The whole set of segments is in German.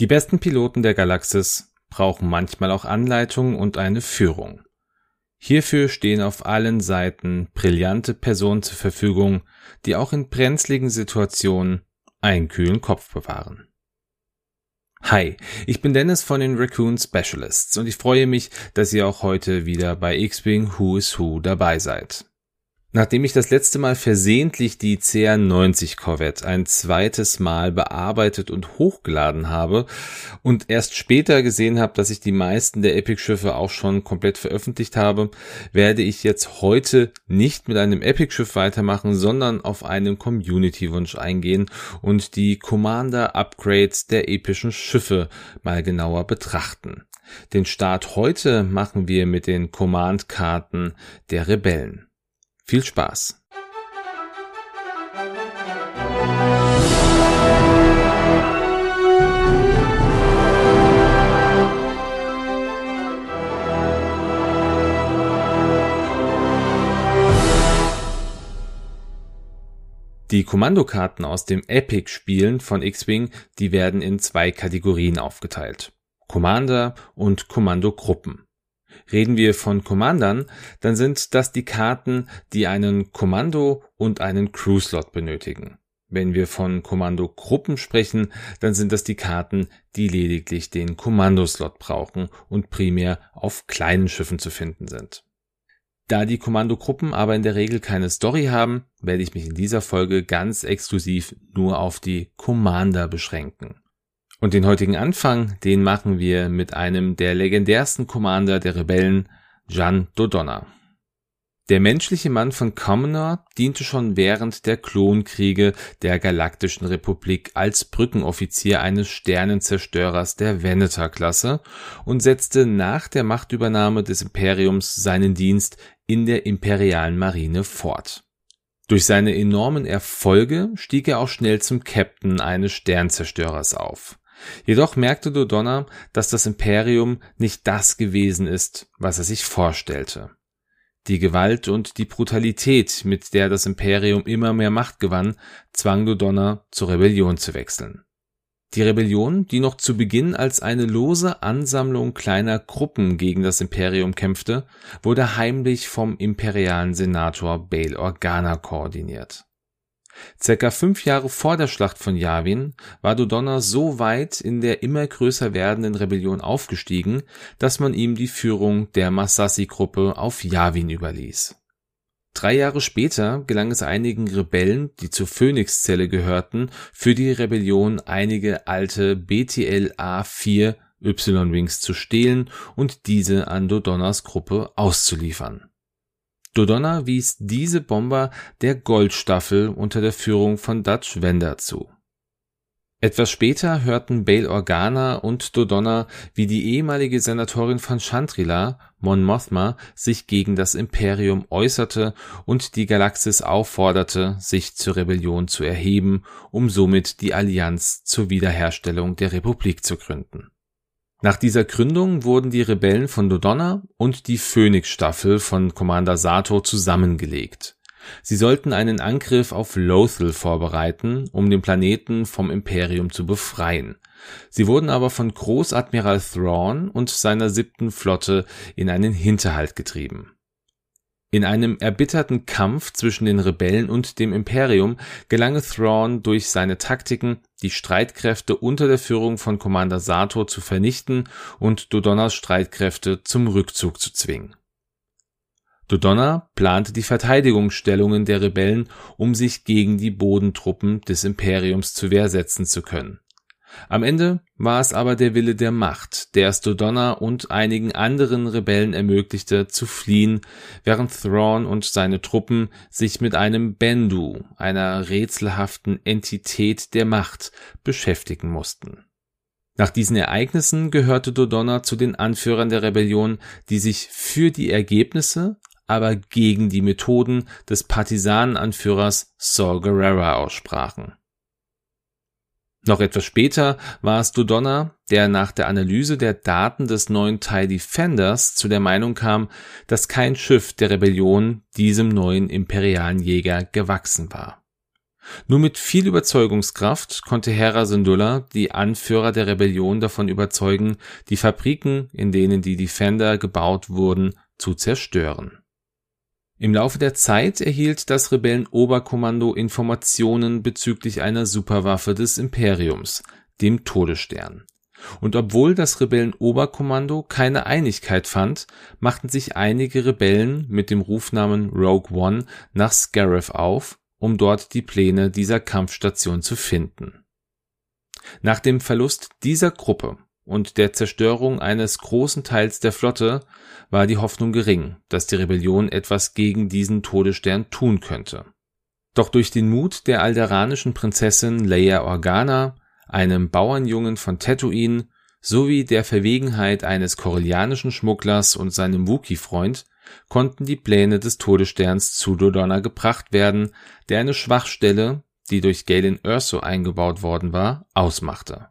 Die besten Piloten der Galaxis brauchen manchmal auch Anleitung und eine Führung. Hierfür stehen auf allen Seiten brillante Personen zur Verfügung, die auch in brenzligen Situationen einen kühlen Kopf bewahren. Hi, ich bin Dennis von den Raccoon Specialists und ich freue mich, dass ihr auch heute wieder bei X-Wing Who is Who dabei seid. Nachdem ich das letzte Mal versehentlich die CR90 Corvette ein zweites Mal bearbeitet und hochgeladen habe und erst später gesehen habe, dass ich die meisten der Epic-Schiffe auch schon komplett veröffentlicht habe, werde ich jetzt heute nicht mit einem Epic-Schiff weitermachen, sondern auf einen Community-Wunsch eingehen und die Commander-Upgrades der epischen Schiffe mal genauer betrachten. Den Start heute machen wir mit den Command-Karten der Rebellen. Viel Spaß! Die Kommandokarten aus dem Epic-Spielen von X-Wing, die werden in zwei Kategorien aufgeteilt. Commander und Kommandogruppen. Reden wir von Commandern, dann sind das die Karten, die einen Kommando und einen Crew-Slot benötigen. Wenn wir von Kommandogruppen sprechen, dann sind das die Karten, die lediglich den Kommandoslot brauchen und primär auf kleinen Schiffen zu finden sind. Da die Kommandogruppen aber in der Regel keine Story haben, werde ich mich in dieser Folge ganz exklusiv nur auf die Commander beschränken. Und den heutigen Anfang, den machen wir mit einem der legendärsten Commander der Rebellen, Jan Dodonna. Der menschliche Mann von Commoner diente schon während der Klonkriege der Galaktischen Republik als Brückenoffizier eines Sternenzerstörers der Veneter-Klasse und setzte nach der Machtübernahme des Imperiums seinen Dienst in der imperialen Marine fort. Durch seine enormen Erfolge stieg er auch schnell zum Captain eines Sternzerstörers auf. Jedoch merkte Dodonna, dass das Imperium nicht das gewesen ist, was er sich vorstellte. Die Gewalt und die Brutalität, mit der das Imperium immer mehr Macht gewann, zwang Dodonna zur Rebellion zu wechseln. Die Rebellion, die noch zu Beginn als eine lose Ansammlung kleiner Gruppen gegen das Imperium kämpfte, wurde heimlich vom imperialen Senator Bail Organa koordiniert. Circa fünf Jahre vor der Schlacht von Yavin war Dodonna so weit in der immer größer werdenden Rebellion aufgestiegen, dass man ihm die Führung der Masasi-Gruppe auf Yavin überließ. Drei Jahre später gelang es einigen Rebellen, die zur Phoenix-Zelle gehörten, für die Rebellion einige alte BTL-A4 Y-Wings zu stehlen und diese an Dodonnas Gruppe auszuliefern. Dodonna wies diese Bomber der Goldstaffel unter der Führung von Dutch Wender zu. Etwas später hörten Bail Organa und Dodonna, wie die ehemalige Senatorin von Chantrila, Mon Mothma, sich gegen das Imperium äußerte und die Galaxis aufforderte, sich zur Rebellion zu erheben, um somit die Allianz zur Wiederherstellung der Republik zu gründen nach dieser Gründung wurden die Rebellen von Dodonna und die Phoenix-Staffel von Commander Sato zusammengelegt. Sie sollten einen Angriff auf Lothal vorbereiten, um den Planeten vom Imperium zu befreien. Sie wurden aber von Großadmiral Thrawn und seiner siebten Flotte in einen Hinterhalt getrieben in einem erbitterten Kampf zwischen den Rebellen und dem Imperium gelang Thrawn durch seine Taktiken, die Streitkräfte unter der Führung von Commander Sato zu vernichten und Dodonnas Streitkräfte zum Rückzug zu zwingen. Dodonna plante die Verteidigungsstellungen der Rebellen, um sich gegen die Bodentruppen des Imperiums zu Wehr setzen zu können am Ende war es aber der Wille der Macht, der es Dodonna und einigen anderen Rebellen ermöglichte, zu fliehen, während Thrawn und seine Truppen sich mit einem Bendu, einer rätselhaften Entität der Macht, beschäftigen mussten. Nach diesen Ereignissen gehörte Dodonna zu den Anführern der Rebellion, die sich für die Ergebnisse, aber gegen die Methoden des Partisanenanführers Saul Guerrera aussprachen. Noch etwas später war es Dodonna, der nach der Analyse der Daten des neuen TIE Defenders zu der Meinung kam, dass kein Schiff der Rebellion diesem neuen imperialen Jäger gewachsen war. Nur mit viel Überzeugungskraft konnte Hera Syndulla die Anführer der Rebellion davon überzeugen, die Fabriken, in denen die Defender gebaut wurden, zu zerstören. Im Laufe der Zeit erhielt das Rebellenoberkommando Informationen bezüglich einer Superwaffe des Imperiums, dem Todesstern. Und obwohl das Rebellenoberkommando keine Einigkeit fand, machten sich einige Rebellen mit dem Rufnamen Rogue One nach Scarif auf um dort die Pläne dieser Kampfstation zu finden. Nach dem Verlust dieser Gruppe und der Zerstörung eines großen Teils der Flotte war die Hoffnung gering, dass die Rebellion etwas gegen diesen Todesstern tun könnte. Doch durch den Mut der alderanischen Prinzessin Leia Organa, einem Bauernjungen von Tatooine, sowie der Verwegenheit eines korellianischen Schmugglers und seinem Wookie-Freund konnten die Pläne des Todessterns zu Dodonna gebracht werden, der eine Schwachstelle, die durch Galen Erso eingebaut worden war, ausmachte.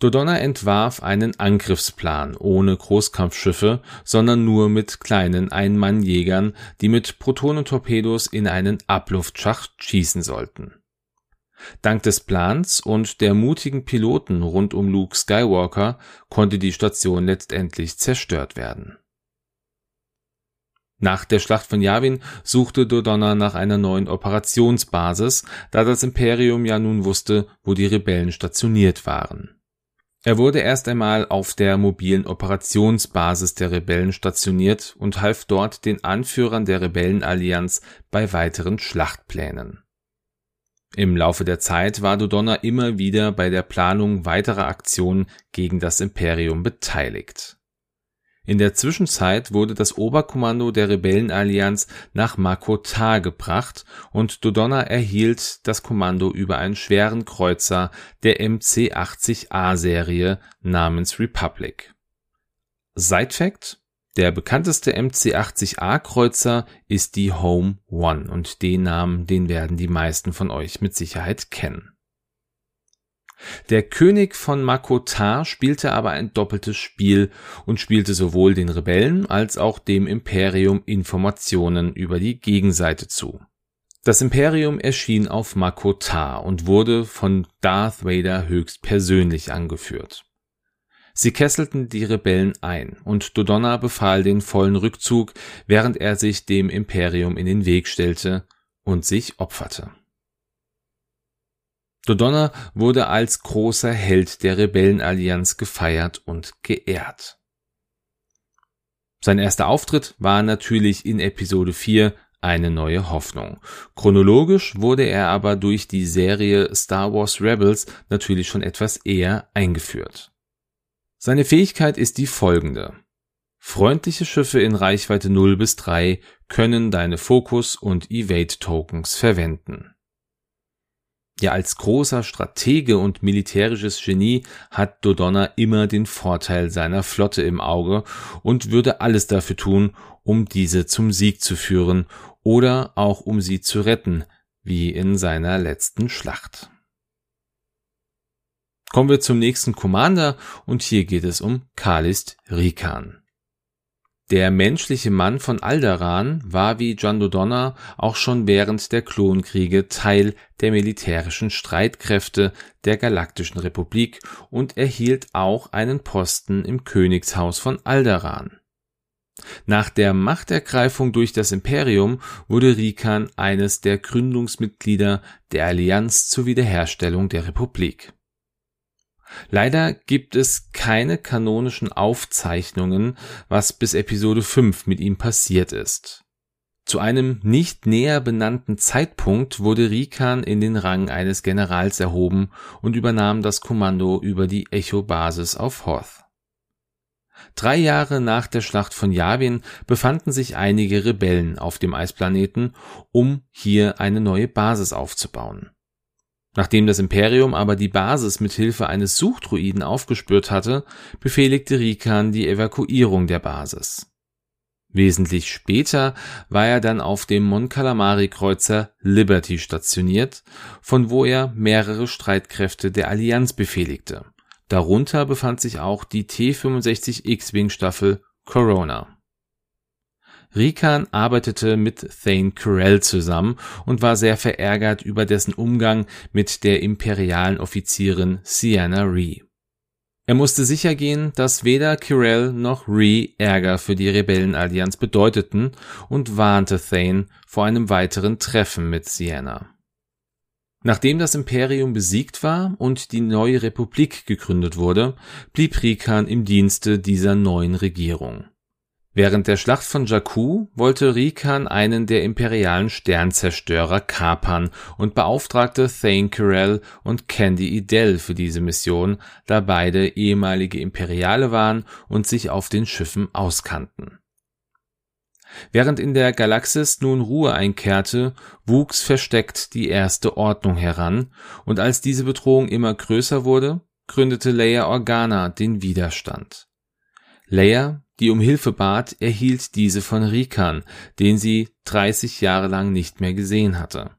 Dodonna entwarf einen Angriffsplan ohne Großkampfschiffe, sondern nur mit kleinen Ein-Mann-Jägern, die mit Protonentorpedos in einen Abluftschacht schießen sollten. Dank des Plans und der mutigen Piloten rund um Luke Skywalker konnte die Station letztendlich zerstört werden nach der Schlacht von Yavin suchte Dodonna nach einer neuen Operationsbasis, da das Imperium ja nun wusste, wo die Rebellen stationiert waren. Er wurde erst einmal auf der mobilen Operationsbasis der Rebellen stationiert und half dort den Anführern der Rebellenallianz bei weiteren Schlachtplänen. Im Laufe der Zeit war Dodonna immer wieder bei der Planung weiterer Aktionen gegen das Imperium beteiligt in der Zwischenzeit wurde das Oberkommando der Rebellenallianz nach Makotah gebracht und Dodonna erhielt das Kommando über einen schweren Kreuzer der MC-80A-Serie namens Republic. Side-Fact: Der bekannteste MC-80A-Kreuzer ist die Home One und den Namen, den werden die meisten von euch mit Sicherheit kennen der König von Makotar spielte aber ein doppeltes Spiel und spielte sowohl den Rebellen als auch dem Imperium Informationen über die Gegenseite zu. Das Imperium erschien auf Makotar und wurde von Darth Vader höchst persönlich angeführt. Sie kesselten die Rebellen ein und Dodonna befahl den vollen Rückzug, während er sich dem Imperium in den Weg stellte und sich opferte. Dodonna wurde als großer Held der Rebellenallianz gefeiert und geehrt. Sein erster Auftritt war natürlich in Episode 4 eine neue Hoffnung. Chronologisch wurde er aber durch die Serie Star Wars Rebels natürlich schon etwas eher eingeführt. Seine Fähigkeit ist die folgende. Freundliche Schiffe in Reichweite 0 bis 3 können deine Fokus- und Evade-Tokens verwenden. Ja, als großer Stratege und militärisches Genie hat Dodonna immer den Vorteil seiner Flotte im Auge und würde alles dafür tun, um diese zum Sieg zu führen oder auch um sie zu retten, wie in seiner letzten Schlacht. Kommen wir zum nächsten Commander und hier geht es um Kalist Rikan. Der menschliche Mann von Alderaan war wie John Dodonna auch schon während der Klonkriege Teil der militärischen Streitkräfte der Galaktischen Republik und erhielt auch einen Posten im Königshaus von Alderaan. Nach der Machtergreifung durch das Imperium wurde Rikan eines der Gründungsmitglieder der Allianz zur Wiederherstellung der Republik Leider gibt es keine kanonischen Aufzeichnungen, was bis Episode 5 mit ihm passiert ist. Zu einem nicht näher benannten Zeitpunkt wurde Rikan in den Rang eines Generals erhoben und übernahm das Kommando über die Echo-Basis auf Hoth. Drei Jahre nach der Schlacht von Yavin befanden sich einige Rebellen auf dem Eisplaneten, um hier eine neue Basis aufzubauen. Nachdem das Imperium aber die Basis mit Hilfe eines Suchdruiden aufgespürt hatte, befehligte Rikan die Evakuierung der Basis. Wesentlich später war er dann auf dem Mon Calamari Kreuzer Liberty stationiert, von wo er mehrere Streitkräfte der Allianz befehligte. Darunter befand sich auch die T-65 X-Wing Staffel Corona. Rikan arbeitete mit Thane Carell zusammen und war sehr verärgert über dessen Umgang mit der imperialen Offizierin Sienna Ree. Er musste sicher gehen, dass weder Kirell noch Ree Ärger für die Rebellenallianz bedeuteten und warnte Thane vor einem weiteren Treffen mit Sienna. Nachdem das Imperium besiegt war und die neue Republik gegründet wurde, blieb Rikan im Dienste dieser neuen Regierung. Während der Schlacht von Jakku wollte Rikan einen der imperialen Sternzerstörer kapern und beauftragte Thane Carell und Candy Idell für diese Mission, da beide ehemalige Imperiale waren und sich auf den Schiffen auskannten Während in der Galaxis nun Ruhe einkehrte, wuchs versteckt die Erste Ordnung heran, und als diese Bedrohung immer größer wurde, gründete Leia Organa den Widerstand. Leia, die um Hilfe bat, erhielt diese von Rikan, den sie 30 Jahre lang nicht mehr gesehen hatte.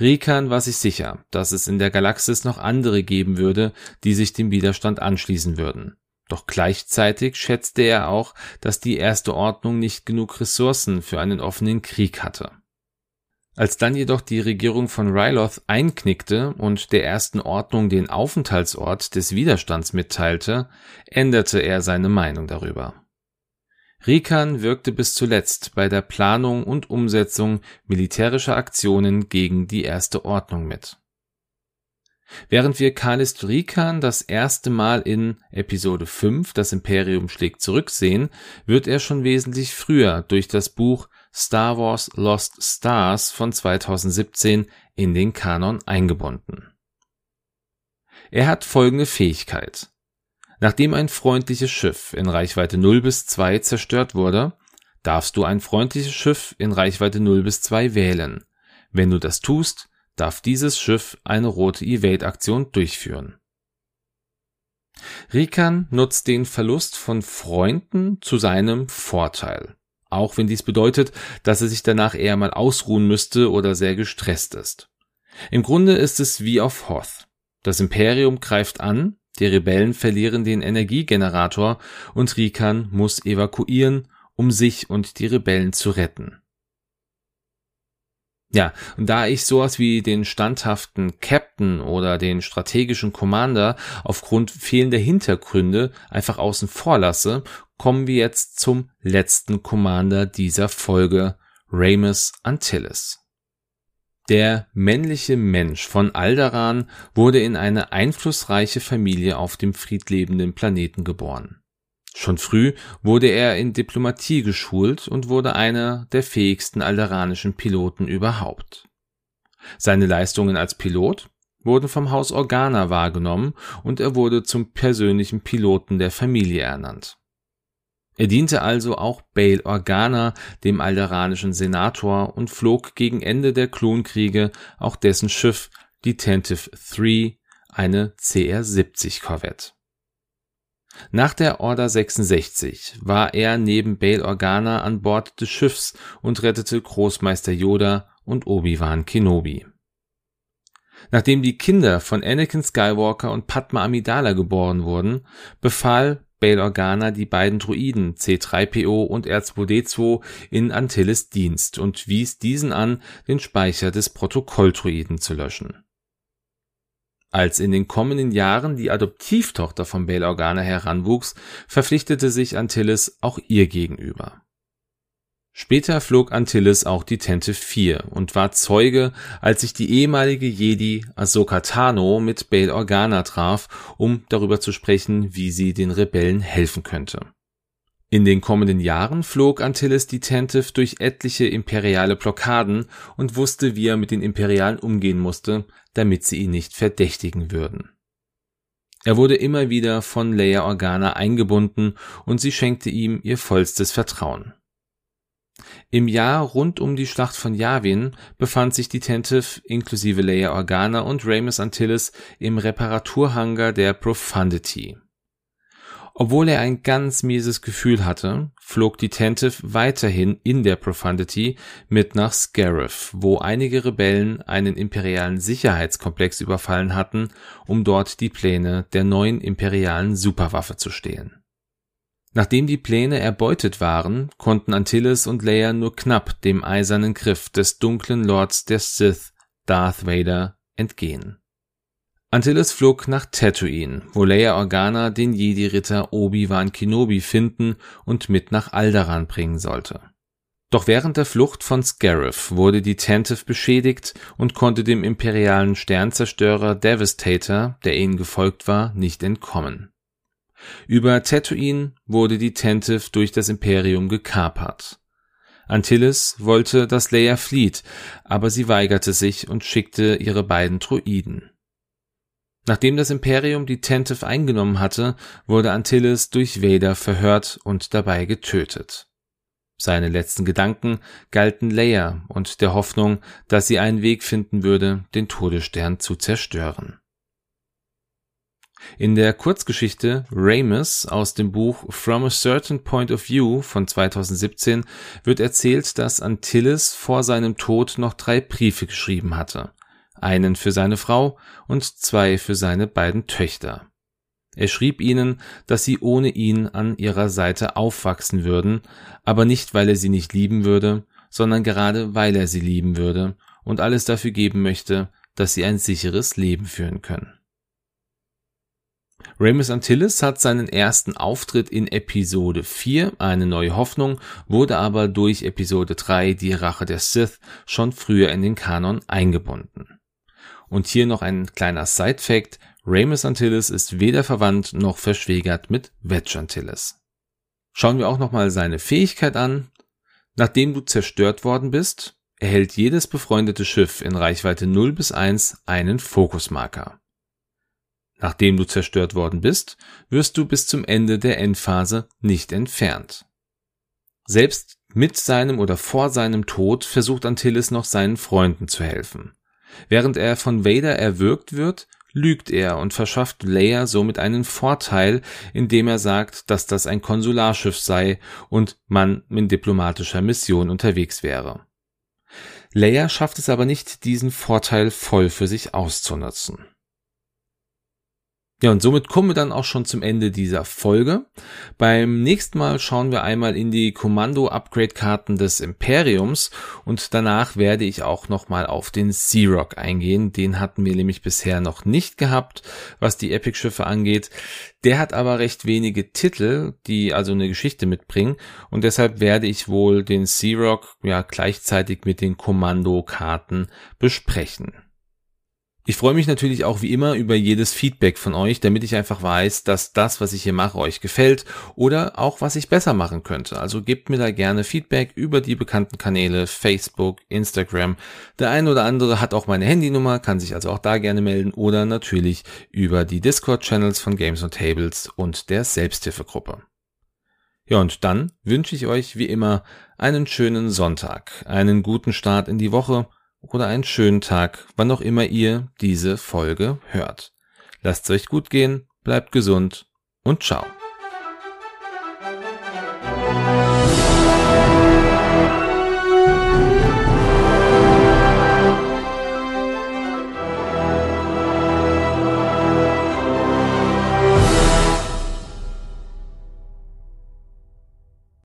Rikan war sich sicher, dass es in der Galaxis noch andere geben würde, die sich dem Widerstand anschließen würden. Doch gleichzeitig schätzte er auch, dass die Erste Ordnung nicht genug Ressourcen für einen offenen Krieg hatte. Als dann jedoch die Regierung von Ryloth einknickte und der Ersten Ordnung den Aufenthaltsort des Widerstands mitteilte, änderte er seine Meinung darüber. Rikan wirkte bis zuletzt bei der Planung und Umsetzung militärischer Aktionen gegen die Erste Ordnung mit Während wir Kalist Rikan das erste Mal in Episode 5 Das Imperium schlägt zurück sehen, wird er schon wesentlich früher durch das Buch Star Wars Lost Stars von 2017 in den Kanon eingebunden. Er hat folgende Fähigkeit. Nachdem ein freundliches Schiff in Reichweite 0 bis 2 zerstört wurde, darfst du ein freundliches Schiff in Reichweite 0 bis 2 wählen. Wenn du das tust, darf dieses Schiff eine rote Evade-Aktion durchführen. Rikan nutzt den Verlust von Freunden zu seinem Vorteil, auch wenn dies bedeutet, dass er sich danach eher mal ausruhen müsste oder sehr gestresst ist. Im Grunde ist es wie auf Hoth. Das Imperium greift an, die Rebellen verlieren den Energiegenerator und Rikan muss evakuieren, um sich und die Rebellen zu retten. Ja, und da ich sowas wie den standhaften Captain oder den strategischen Commander aufgrund fehlender Hintergründe einfach außen vor lasse, kommen wir jetzt zum letzten Commander dieser Folge, Ramus Antilles. Der männliche Mensch von Alderan wurde in eine einflussreiche Familie auf dem friedlebenden Planeten geboren. Schon früh wurde er in Diplomatie geschult und wurde einer der fähigsten alderanischen Piloten überhaupt. Seine Leistungen als Pilot wurden vom Haus Organa wahrgenommen und er wurde zum persönlichen Piloten der Familie ernannt. Er diente also auch Bail Organa, dem alderanischen Senator, und flog gegen Ende der Klonkriege auch dessen Schiff, die Tentive 3, eine CR-70 Korvette. Nach der Order 66 war er neben Bail Organa an Bord des Schiffs und rettete Großmeister Yoda und Obi-Wan Kenobi. Nachdem die Kinder von Anakin Skywalker und Padma Amidala geboren wurden, befahl Bail Organa die beiden Druiden C3PO und R2D2 in Antilles Dienst und wies diesen an, den Speicher des Protokolldruiden zu löschen als in den kommenden Jahren die Adoptivtochter von Bail Organa heranwuchs, verpflichtete sich Antilles auch ihr gegenüber. Später flog Antilles auch die Tente 4 und war Zeuge, als sich die ehemalige Jedi Ahsoka Tano mit Bail Organa traf, um darüber zu sprechen, wie sie den Rebellen helfen könnte. In den kommenden Jahren flog Antilles die Tentive durch etliche imperiale Blockaden und wusste, wie er mit den Imperialen umgehen musste, damit sie ihn nicht verdächtigen würden. Er wurde immer wieder von Leia Organa eingebunden und sie schenkte ihm ihr vollstes Vertrauen. Im Jahr rund um die Schlacht von Yavin befand sich die Tentive inklusive Leia Organa und Ramus Antilles im Reparaturhangar der Profundity. Obwohl er ein ganz mieses Gefühl hatte, flog die Tentive weiterhin in der Profundity mit nach Scarif, wo einige Rebellen einen imperialen Sicherheitskomplex überfallen hatten, um dort die Pläne der neuen imperialen Superwaffe zu stehlen. Nachdem die Pläne erbeutet waren, konnten Antilles und Leia nur knapp dem eisernen Griff des dunklen Lords der Sith, Darth Vader, entgehen. Antilles flog nach Tatooine, wo Leia Organa den Jedi-Ritter Obi-Wan Kenobi finden und mit nach Alderaan bringen sollte. Doch während der Flucht von Scarif wurde die Tantive beschädigt und konnte dem imperialen Sternzerstörer Devastator, der ihnen gefolgt war, nicht entkommen. Über Tatooine wurde die Tantive durch das Imperium gekapert. Antilles wollte, dass Leia flieht, aber sie weigerte sich und schickte ihre beiden Droiden. Nachdem das Imperium die Tantive eingenommen hatte, wurde Antilles durch Vader verhört und dabei getötet. Seine letzten Gedanken galten Leia und der Hoffnung, dass sie einen Weg finden würde, den Todesstern zu zerstören. In der Kurzgeschichte Ramus aus dem Buch From a Certain Point of View von 2017 wird erzählt, dass Antilles vor seinem Tod noch drei Briefe geschrieben hatte einen für seine Frau und zwei für seine beiden Töchter. Er schrieb ihnen, dass sie ohne ihn an ihrer Seite aufwachsen würden, aber nicht, weil er sie nicht lieben würde, sondern gerade weil er sie lieben würde und alles dafür geben möchte, dass sie ein sicheres Leben führen können. Ramus Antilles hat seinen ersten Auftritt in Episode 4, eine neue Hoffnung, wurde aber durch Episode 3, die Rache der Sith, schon früher in den Kanon eingebunden. Und hier noch ein kleiner Side-Fact. Ramus Antilles ist weder verwandt noch verschwägert mit Wedge Antilles. Schauen wir auch nochmal seine Fähigkeit an. Nachdem du zerstört worden bist, erhält jedes befreundete Schiff in Reichweite 0 bis 1 einen Fokusmarker. Nachdem du zerstört worden bist, wirst du bis zum Ende der Endphase nicht entfernt. Selbst mit seinem oder vor seinem Tod versucht Antilles noch seinen Freunden zu helfen. Während er von Vader erwürgt wird, lügt er und verschafft Leia somit einen Vorteil, indem er sagt, dass das ein Konsularschiff sei und man in diplomatischer Mission unterwegs wäre. Leia schafft es aber nicht, diesen Vorteil voll für sich auszunutzen. Ja, und somit kommen wir dann auch schon zum Ende dieser Folge. Beim nächsten Mal schauen wir einmal in die Kommando-Upgrade-Karten des Imperiums und danach werde ich auch nochmal auf den Sea-Rock eingehen. Den hatten wir nämlich bisher noch nicht gehabt, was die Epic-Schiffe angeht. Der hat aber recht wenige Titel, die also eine Geschichte mitbringen und deshalb werde ich wohl den Sea-Rock ja gleichzeitig mit den Kommando-Karten besprechen. Ich freue mich natürlich auch wie immer über jedes Feedback von euch, damit ich einfach weiß, dass das, was ich hier mache, euch gefällt oder auch was ich besser machen könnte. Also gebt mir da gerne Feedback über die bekannten Kanäle Facebook, Instagram. Der ein oder andere hat auch meine Handynummer, kann sich also auch da gerne melden oder natürlich über die Discord-Channels von Games und Tables und der Selbsthilfegruppe. Ja, und dann wünsche ich euch wie immer einen schönen Sonntag, einen guten Start in die Woche oder einen schönen Tag, wann auch immer ihr diese Folge hört. Lasst es euch gut gehen, bleibt gesund und ciao.